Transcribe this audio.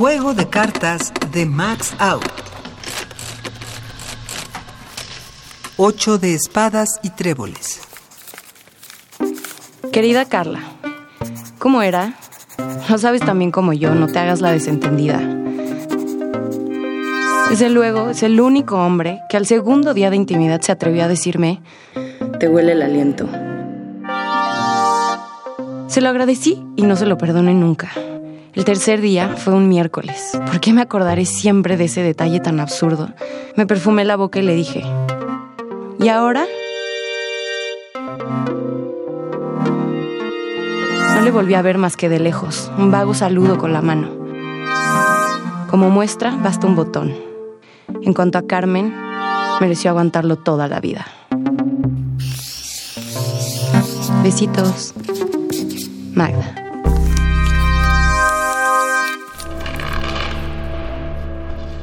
Juego de cartas de Max Out. Ocho de espadas y tréboles. Querida Carla, ¿cómo era? No sabes tan bien como yo, no te hagas la desentendida. Desde luego, es el único hombre que al segundo día de intimidad se atrevió a decirme, te huele el aliento. Se lo agradecí y no se lo perdoné nunca. El tercer día fue un miércoles. ¿Por qué me acordaré siempre de ese detalle tan absurdo? Me perfumé la boca y le dije, ¿y ahora? No le volví a ver más que de lejos, un vago saludo con la mano. Como muestra, basta un botón. En cuanto a Carmen, mereció aguantarlo toda la vida. Besitos. Magda.